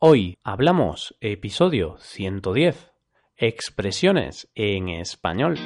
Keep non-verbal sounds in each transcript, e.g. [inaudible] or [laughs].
Hoy hablamos episodio 110. Expresiones en español.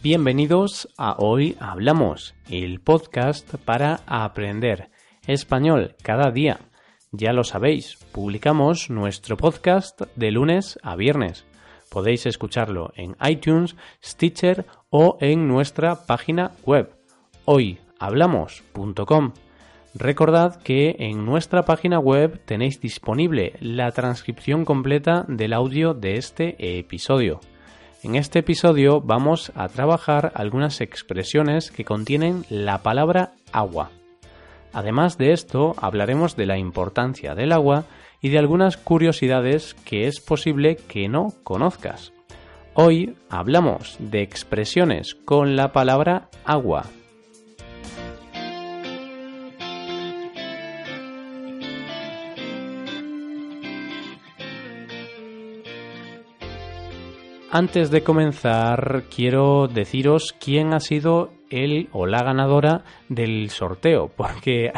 Bienvenidos a Hoy Hablamos, el podcast para aprender español cada día. Ya lo sabéis, publicamos nuestro podcast de lunes a viernes. Podéis escucharlo en iTunes, Stitcher o en nuestra página web hoyhablamos.com. Recordad que en nuestra página web tenéis disponible la transcripción completa del audio de este episodio. En este episodio vamos a trabajar algunas expresiones que contienen la palabra agua. Además de esto, hablaremos de la importancia del agua y de algunas curiosidades que es posible que no conozcas. Hoy hablamos de expresiones con la palabra agua. Antes de comenzar, quiero deciros quién ha sido el o la ganadora del sorteo, porque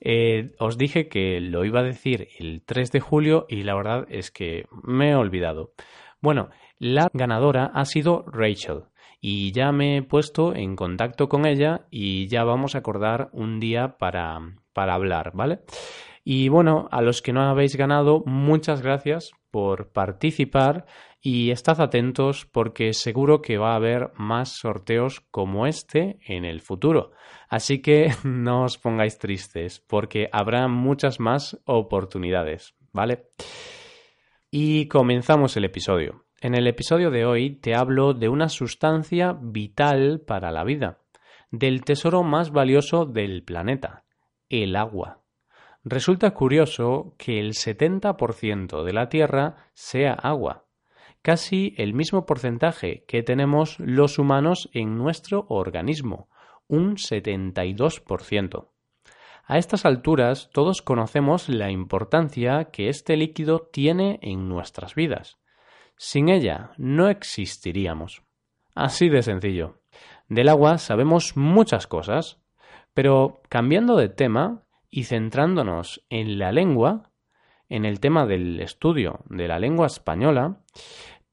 eh, os dije que lo iba a decir el 3 de julio y la verdad es que me he olvidado. Bueno, la ganadora ha sido Rachel y ya me he puesto en contacto con ella y ya vamos a acordar un día para, para hablar, ¿vale? Y bueno, a los que no habéis ganado, muchas gracias por participar y estad atentos porque seguro que va a haber más sorteos como este en el futuro. Así que [laughs] no os pongáis tristes porque habrá muchas más oportunidades, ¿vale? Y comenzamos el episodio. En el episodio de hoy te hablo de una sustancia vital para la vida, del tesoro más valioso del planeta, el agua. Resulta curioso que el 70% de la Tierra sea agua casi el mismo porcentaje que tenemos los humanos en nuestro organismo, un 72%. A estas alturas todos conocemos la importancia que este líquido tiene en nuestras vidas. Sin ella no existiríamos. Así de sencillo. Del agua sabemos muchas cosas, pero cambiando de tema y centrándonos en la lengua, en el tema del estudio de la lengua española,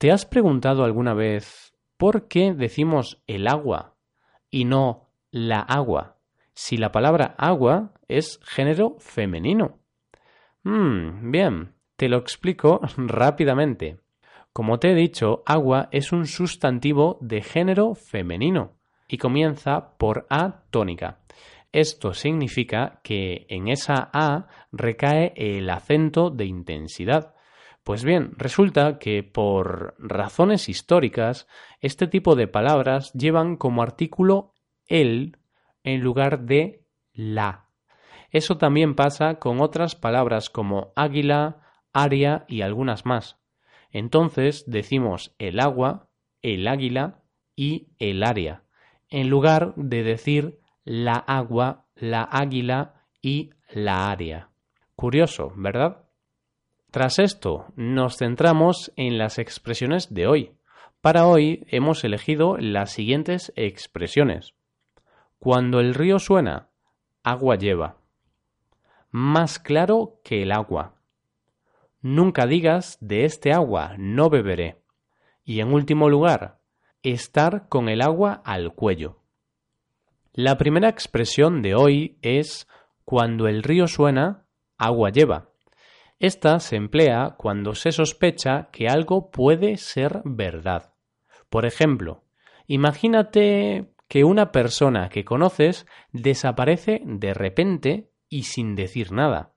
¿Te has preguntado alguna vez por qué decimos el agua y no la agua si la palabra agua es género femenino? Hmm, bien, te lo explico [laughs] rápidamente. Como te he dicho, agua es un sustantivo de género femenino y comienza por A tónica. Esto significa que en esa A recae el acento de intensidad, pues bien, resulta que por razones históricas, este tipo de palabras llevan como artículo el en lugar de la. Eso también pasa con otras palabras como águila, área y algunas más. Entonces decimos el agua, el águila y el área, en lugar de decir la agua, la águila y la área. Curioso, ¿verdad? Tras esto, nos centramos en las expresiones de hoy. Para hoy hemos elegido las siguientes expresiones. Cuando el río suena, agua lleva. Más claro que el agua. Nunca digas de este agua no beberé. Y en último lugar, estar con el agua al cuello. La primera expresión de hoy es cuando el río suena, agua lleva. Esta se emplea cuando se sospecha que algo puede ser verdad. Por ejemplo, imagínate que una persona que conoces desaparece de repente y sin decir nada.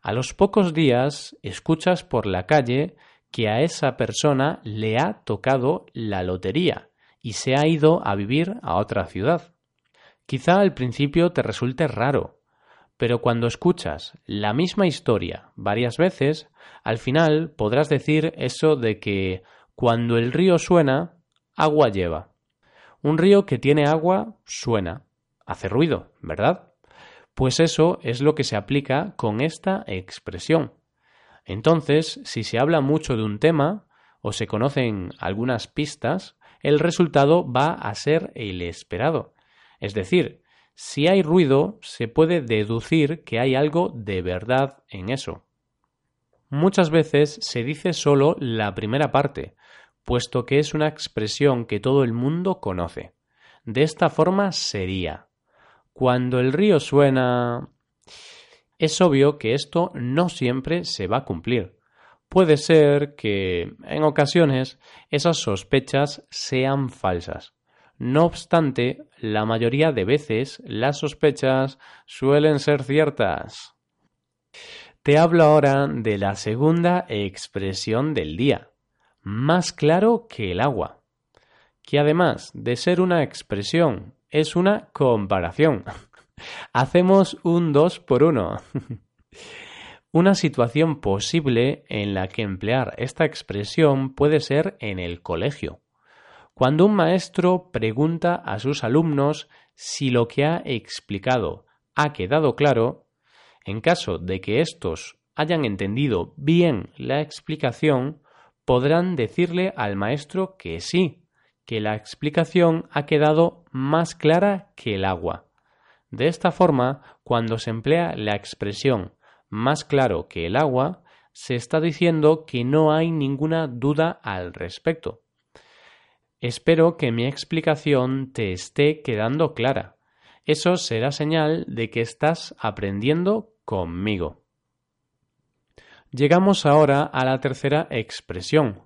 A los pocos días escuchas por la calle que a esa persona le ha tocado la lotería y se ha ido a vivir a otra ciudad. Quizá al principio te resulte raro, pero cuando escuchas la misma historia varias veces, al final podrás decir eso de que cuando el río suena, agua lleva. Un río que tiene agua suena, hace ruido, ¿verdad? Pues eso es lo que se aplica con esta expresión. Entonces, si se habla mucho de un tema o se conocen algunas pistas, el resultado va a ser el esperado. Es decir, si hay ruido, se puede deducir que hay algo de verdad en eso. Muchas veces se dice solo la primera parte, puesto que es una expresión que todo el mundo conoce. De esta forma sería cuando el río suena. Es obvio que esto no siempre se va a cumplir. Puede ser que, en ocasiones, esas sospechas sean falsas. No obstante, la mayoría de veces las sospechas suelen ser ciertas. Te hablo ahora de la segunda expresión del día, más claro que el agua, que además de ser una expresión, es una comparación. [laughs] Hacemos un dos por uno. [laughs] Una situación posible en la que emplear esta expresión puede ser en el colegio. Cuando un maestro pregunta a sus alumnos si lo que ha explicado ha quedado claro, en caso de que éstos hayan entendido bien la explicación, podrán decirle al maestro que sí, que la explicación ha quedado más clara que el agua. De esta forma, cuando se emplea la expresión más claro que el agua, se está diciendo que no hay ninguna duda al respecto. Espero que mi explicación te esté quedando clara. Eso será señal de que estás aprendiendo conmigo. Llegamos ahora a la tercera expresión.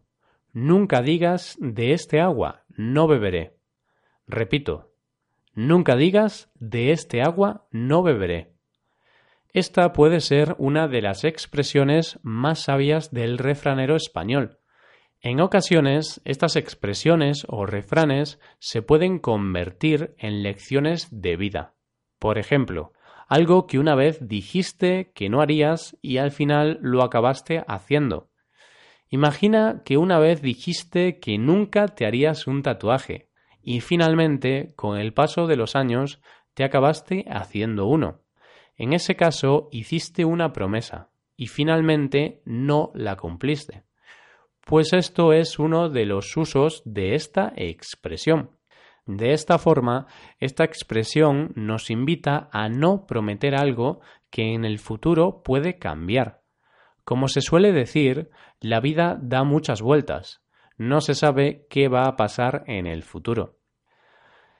Nunca digas de este agua no beberé. Repito, nunca digas de este agua no beberé. Esta puede ser una de las expresiones más sabias del refranero español, en ocasiones, estas expresiones o refranes se pueden convertir en lecciones de vida. Por ejemplo, algo que una vez dijiste que no harías y al final lo acabaste haciendo. Imagina que una vez dijiste que nunca te harías un tatuaje y finalmente, con el paso de los años, te acabaste haciendo uno. En ese caso, hiciste una promesa y finalmente no la cumpliste. Pues esto es uno de los usos de esta expresión. De esta forma, esta expresión nos invita a no prometer algo que en el futuro puede cambiar. Como se suele decir, la vida da muchas vueltas. No se sabe qué va a pasar en el futuro.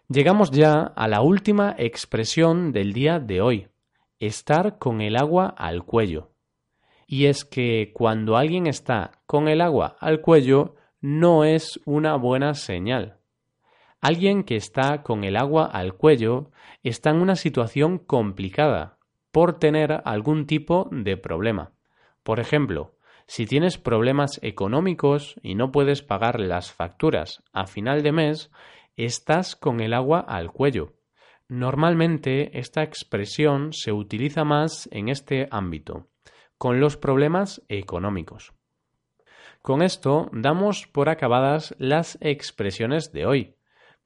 Llegamos ya a la última expresión del día de hoy, estar con el agua al cuello y es que cuando alguien está con el agua al cuello no es una buena señal. Alguien que está con el agua al cuello está en una situación complicada por tener algún tipo de problema. Por ejemplo, si tienes problemas económicos y no puedes pagar las facturas a final de mes, estás con el agua al cuello. Normalmente esta expresión se utiliza más en este ámbito con los problemas económicos. Con esto damos por acabadas las expresiones de hoy.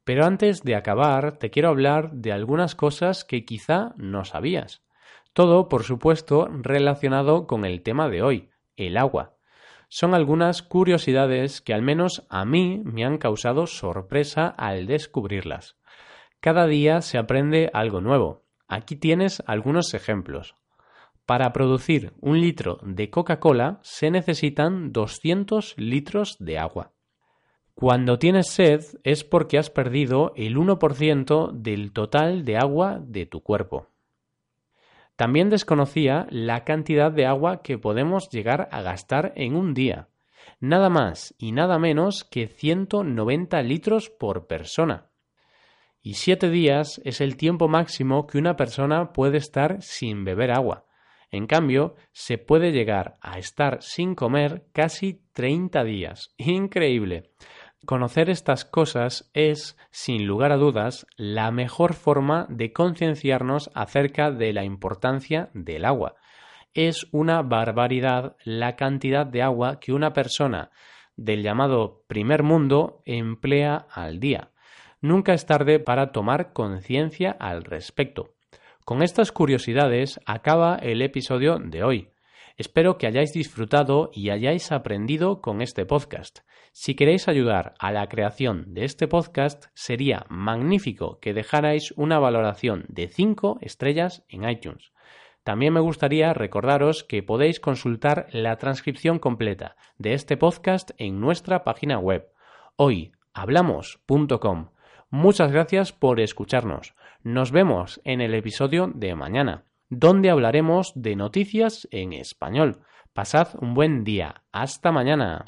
Pero antes de acabar, te quiero hablar de algunas cosas que quizá no sabías. Todo, por supuesto, relacionado con el tema de hoy, el agua. Son algunas curiosidades que al menos a mí me han causado sorpresa al descubrirlas. Cada día se aprende algo nuevo. Aquí tienes algunos ejemplos. Para producir un litro de Coca-Cola se necesitan 200 litros de agua. Cuando tienes sed es porque has perdido el 1% del total de agua de tu cuerpo. También desconocía la cantidad de agua que podemos llegar a gastar en un día. Nada más y nada menos que 190 litros por persona. Y siete días es el tiempo máximo que una persona puede estar sin beber agua. En cambio, se puede llegar a estar sin comer casi 30 días. Increíble. Conocer estas cosas es, sin lugar a dudas, la mejor forma de concienciarnos acerca de la importancia del agua. Es una barbaridad la cantidad de agua que una persona del llamado primer mundo emplea al día. Nunca es tarde para tomar conciencia al respecto. Con estas curiosidades acaba el episodio de hoy. Espero que hayáis disfrutado y hayáis aprendido con este podcast. Si queréis ayudar a la creación de este podcast, sería magnífico que dejarais una valoración de 5 estrellas en iTunes. También me gustaría recordaros que podéis consultar la transcripción completa de este podcast en nuestra página web hoyhablamos.com. Muchas gracias por escucharnos. Nos vemos en el episodio de mañana, donde hablaremos de noticias en español. Pasad un buen día. Hasta mañana.